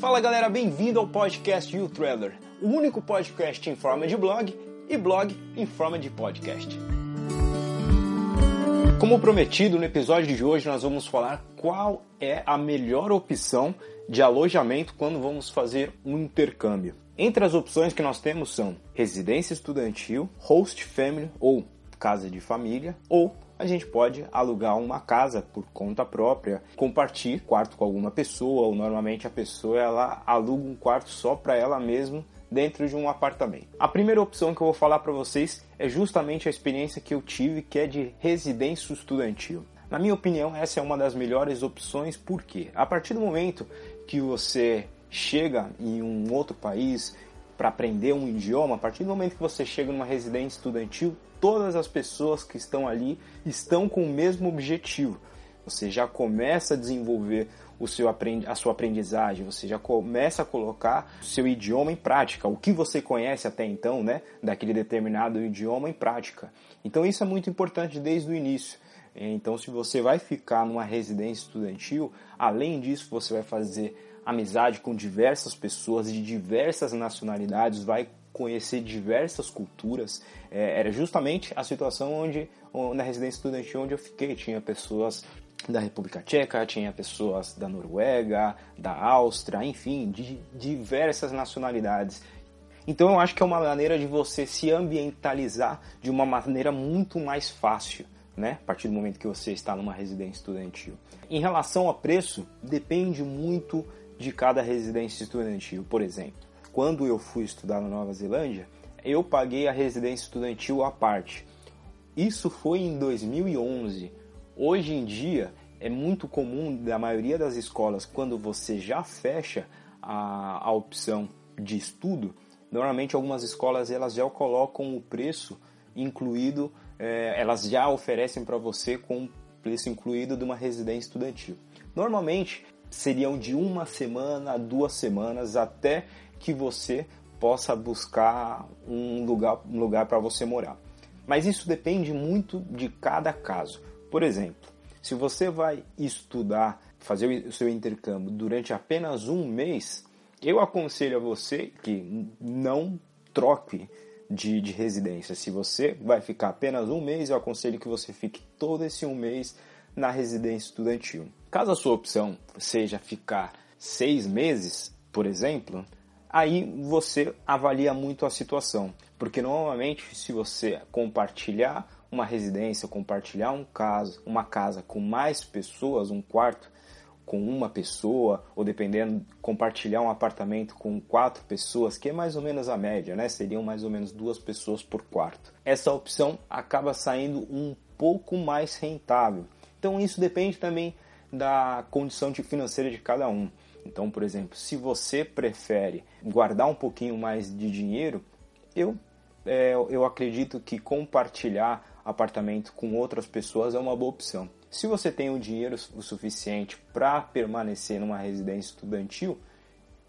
Fala galera, bem-vindo ao podcast You Traveler, o único podcast em forma de blog e blog em forma de podcast. Como prometido, no episódio de hoje nós vamos falar qual é a melhor opção de alojamento quando vamos fazer um intercâmbio. Entre as opções que nós temos são residência estudantil, host family ou casa de família, ou a gente pode alugar uma casa por conta própria, compartilhar quarto com alguma pessoa, ou normalmente a pessoa ela aluga um quarto só para ela mesma dentro de um apartamento. A primeira opção que eu vou falar para vocês é justamente a experiência que eu tive, que é de residência estudantil. Na minha opinião, essa é uma das melhores opções, porque a partir do momento que você chega em um outro país para aprender um idioma, a partir do momento que você chega numa residência estudantil, todas as pessoas que estão ali estão com o mesmo objetivo. Você já começa a desenvolver o seu a sua aprendizagem, você já começa a colocar o seu idioma em prática, o que você conhece até então, né, daquele determinado idioma em prática. Então isso é muito importante desde o início. Então, se você vai ficar numa residência estudantil, além disso, você vai fazer amizade com diversas pessoas de diversas nacionalidades, vai conhecer diversas culturas. É, era justamente a situação onde, na residência estudantil onde eu fiquei, tinha pessoas da República Tcheca, tinha pessoas da Noruega, da Áustria, enfim, de diversas nacionalidades. Então eu acho que é uma maneira de você se ambientalizar de uma maneira muito mais fácil, né? A partir do momento que você está numa residência estudantil. Em relação a preço, depende muito de cada residência estudantil. Por exemplo, quando eu fui estudar na Nova Zelândia, eu paguei a residência estudantil à parte. Isso foi em 2011. Hoje em dia é muito comum da maioria das escolas, quando você já fecha a, a opção de estudo, normalmente algumas escolas elas já colocam o preço incluído, é, elas já oferecem para você com o preço incluído de uma residência estudantil. Normalmente seriam de uma semana a duas semanas até que você possa buscar um lugar, um lugar para você morar. Mas isso depende muito de cada caso. Por exemplo, se você vai estudar, fazer o seu intercâmbio durante apenas um mês, eu aconselho a você que não troque de, de residência. Se você vai ficar apenas um mês, eu aconselho que você fique todo esse um mês na residência estudantil. Caso a sua opção seja ficar seis meses, por exemplo, aí você avalia muito a situação. Porque normalmente, se você compartilhar uma residência, compartilhar um caso, uma casa com mais pessoas, um quarto com uma pessoa, ou dependendo, compartilhar um apartamento com quatro pessoas, que é mais ou menos a média, né? Seriam mais ou menos duas pessoas por quarto. Essa opção acaba saindo um pouco mais rentável. Então isso depende também da condição financeira de cada um. Então, por exemplo, se você prefere guardar um pouquinho mais de dinheiro, eu, é, eu acredito que compartilhar apartamento com outras pessoas é uma boa opção. Se você tem o dinheiro o suficiente para permanecer numa residência estudantil,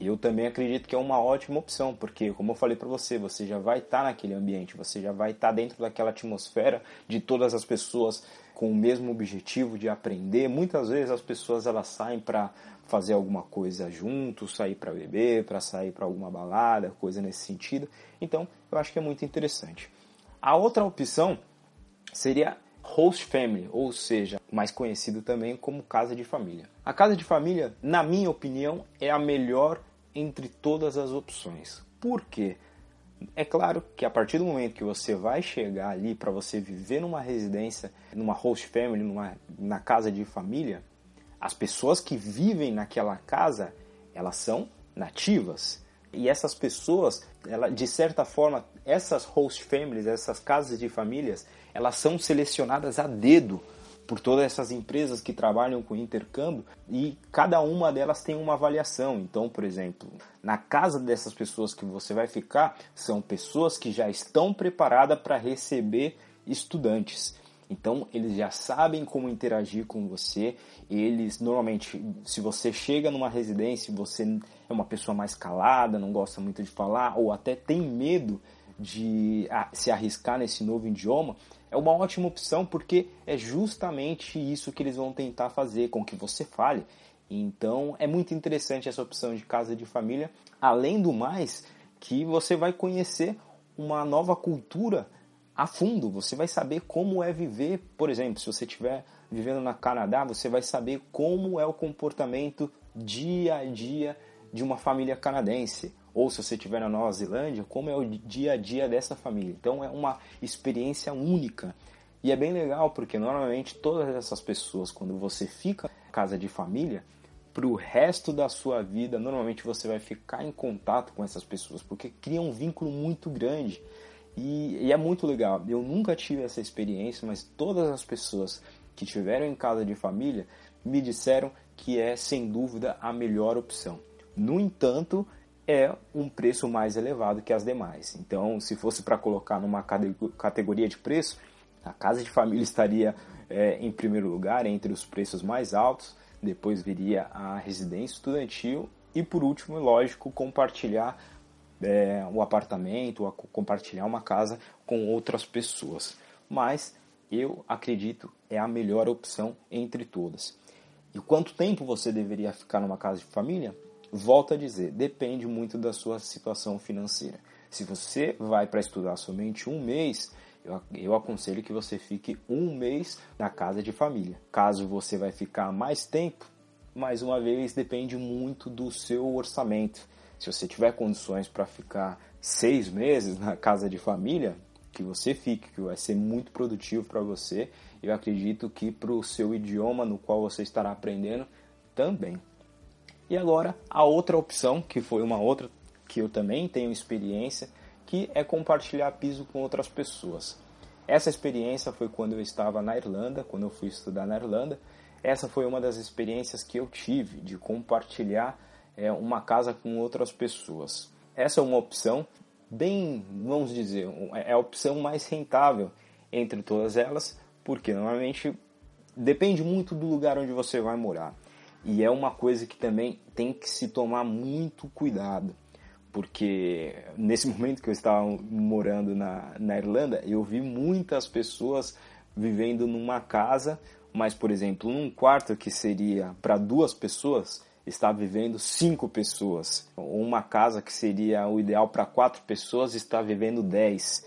eu também acredito que é uma ótima opção, porque, como eu falei para você, você já vai estar tá naquele ambiente, você já vai estar tá dentro daquela atmosfera de todas as pessoas com o mesmo objetivo de aprender. Muitas vezes as pessoas elas saem para fazer alguma coisa juntos, sair para beber, para sair para alguma balada, coisa nesse sentido. Então, eu acho que é muito interessante. A outra opção seria host family, ou seja, mais conhecido também como casa de família. A casa de família, na minha opinião, é a melhor entre todas as opções. Por quê? É claro que a partir do momento que você vai chegar ali para você viver numa residência, numa host family, numa, na casa de família, as pessoas que vivem naquela casa, elas são nativas. E essas pessoas, ela, de certa forma, essas host families, essas casas de famílias, elas são selecionadas a dedo por todas essas empresas que trabalham com intercâmbio e cada uma delas tem uma avaliação. Então, por exemplo, na casa dessas pessoas que você vai ficar, são pessoas que já estão preparadas para receber estudantes. Então, eles já sabem como interagir com você. Eles, normalmente, se você chega numa residência, você é uma pessoa mais calada, não gosta muito de falar, ou até tem medo de se arriscar nesse novo idioma, é uma ótima opção porque é justamente isso que eles vão tentar fazer com que você fale. Então é muito interessante essa opção de casa de família. Além do mais, que você vai conhecer uma nova cultura a fundo. Você vai saber como é viver, por exemplo, se você estiver vivendo na Canadá, você vai saber como é o comportamento dia a dia de uma família canadense. Ou se você estiver na Nova Zelândia, como é o dia a dia dessa família. Então é uma experiência única. E é bem legal porque normalmente todas essas pessoas, quando você fica em casa de família, para o resto da sua vida, normalmente você vai ficar em contato com essas pessoas, porque cria um vínculo muito grande. E, e, é muito legal. Eu nunca tive essa experiência, mas todas as pessoas que tiveram em casa de família me disseram que é sem dúvida a melhor opção. No entanto, é um preço mais elevado que as demais. Então, se fosse para colocar numa categoria de preço, a casa de família estaria é, em primeiro lugar entre os preços mais altos depois viria a residência estudantil e por último, lógico, compartilhar é, o apartamento, ou compartilhar uma casa com outras pessoas. Mas eu acredito é a melhor opção entre todas. E quanto tempo você deveria ficar numa casa de família? Volto a dizer, depende muito da sua situação financeira. Se você vai para estudar somente um mês, eu, eu aconselho que você fique um mês na casa de família. Caso você vai ficar mais tempo, mais uma vez depende muito do seu orçamento. Se você tiver condições para ficar seis meses na casa de família, que você fique, que vai ser muito produtivo para você. Eu acredito que para o seu idioma no qual você estará aprendendo também. E agora a outra opção, que foi uma outra que eu também tenho experiência, que é compartilhar piso com outras pessoas. Essa experiência foi quando eu estava na Irlanda, quando eu fui estudar na Irlanda. Essa foi uma das experiências que eu tive de compartilhar é, uma casa com outras pessoas. Essa é uma opção bem, vamos dizer, é a opção mais rentável entre todas elas, porque normalmente depende muito do lugar onde você vai morar. E é uma coisa que também tem que se tomar muito cuidado porque nesse momento que eu estava morando na, na Irlanda, eu vi muitas pessoas vivendo numa casa, mas, por exemplo, num quarto que seria para duas pessoas, está vivendo cinco pessoas. Uma casa que seria o ideal para quatro pessoas, está vivendo dez,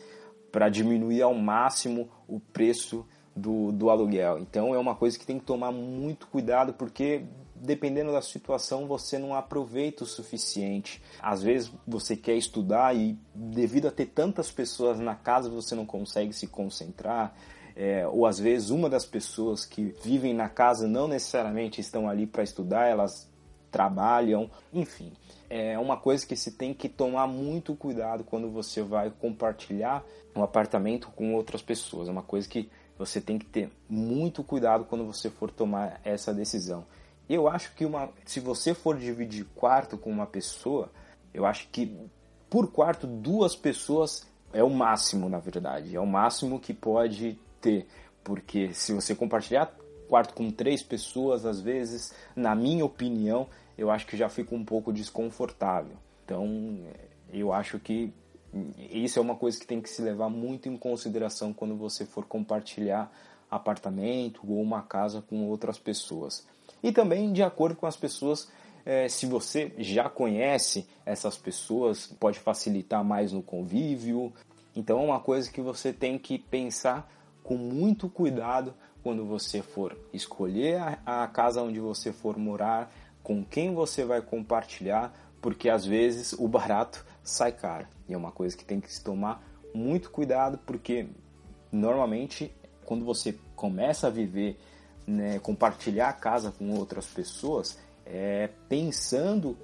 para diminuir ao máximo o preço do, do aluguel. Então é uma coisa que tem que tomar muito cuidado, porque dependendo da situação, você não aproveita o suficiente. Às vezes você quer estudar e, devido a ter tantas pessoas na casa, você não consegue se concentrar. É, ou às vezes uma das pessoas que vivem na casa não necessariamente estão ali para estudar, elas trabalham, enfim. É uma coisa que se tem que tomar muito cuidado quando você vai compartilhar um apartamento com outras pessoas. É uma coisa que você tem que ter muito cuidado quando você for tomar essa decisão. Eu acho que uma, se você for dividir quarto com uma pessoa, eu acho que por quarto duas pessoas é o máximo, na verdade, é o máximo que pode ter, porque se você compartilhar quarto com três pessoas, às vezes, na minha opinião, eu acho que já fica um pouco desconfortável. Então, eu acho que isso é uma coisa que tem que se levar muito em consideração quando você for compartilhar apartamento ou uma casa com outras pessoas e também de acordo com as pessoas. É, se você já conhece essas pessoas, pode facilitar mais no convívio. Então é uma coisa que você tem que pensar com muito cuidado quando você for escolher a, a casa onde você for morar, com quem você vai compartilhar, porque às vezes o barato sai caro. E é uma coisa que tem que se tomar muito cuidado, porque normalmente quando você começa a viver né, compartilhar a casa com outras pessoas, é, pensando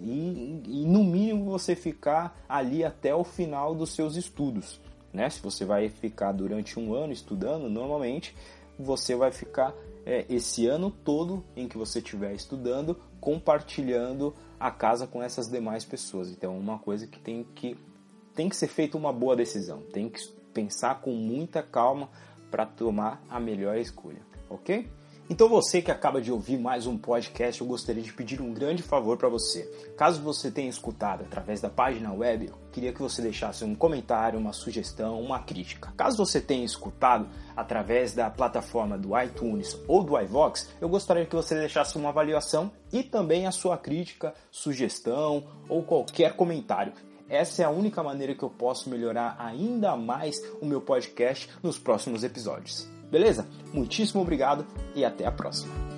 em, em, no mínimo você ficar ali até o final dos seus estudos. Né? Se você vai ficar durante um ano estudando, normalmente você vai ficar é, esse ano todo em que você estiver estudando compartilhando a casa com essas demais pessoas. Então, é uma coisa que tem que tem que ser feita uma boa decisão, tem que pensar com muita calma para tomar a melhor escolha ok? Então você que acaba de ouvir mais um podcast, eu gostaria de pedir um grande favor para você. Caso você tenha escutado através da página web, eu queria que você deixasse um comentário, uma sugestão, uma crítica. Caso você tenha escutado através da plataforma do iTunes ou do iVox, eu gostaria que você deixasse uma avaliação e também a sua crítica, sugestão ou qualquer comentário. Essa é a única maneira que eu posso melhorar ainda mais o meu podcast nos próximos episódios. Beleza? Muitíssimo obrigado e até a próxima.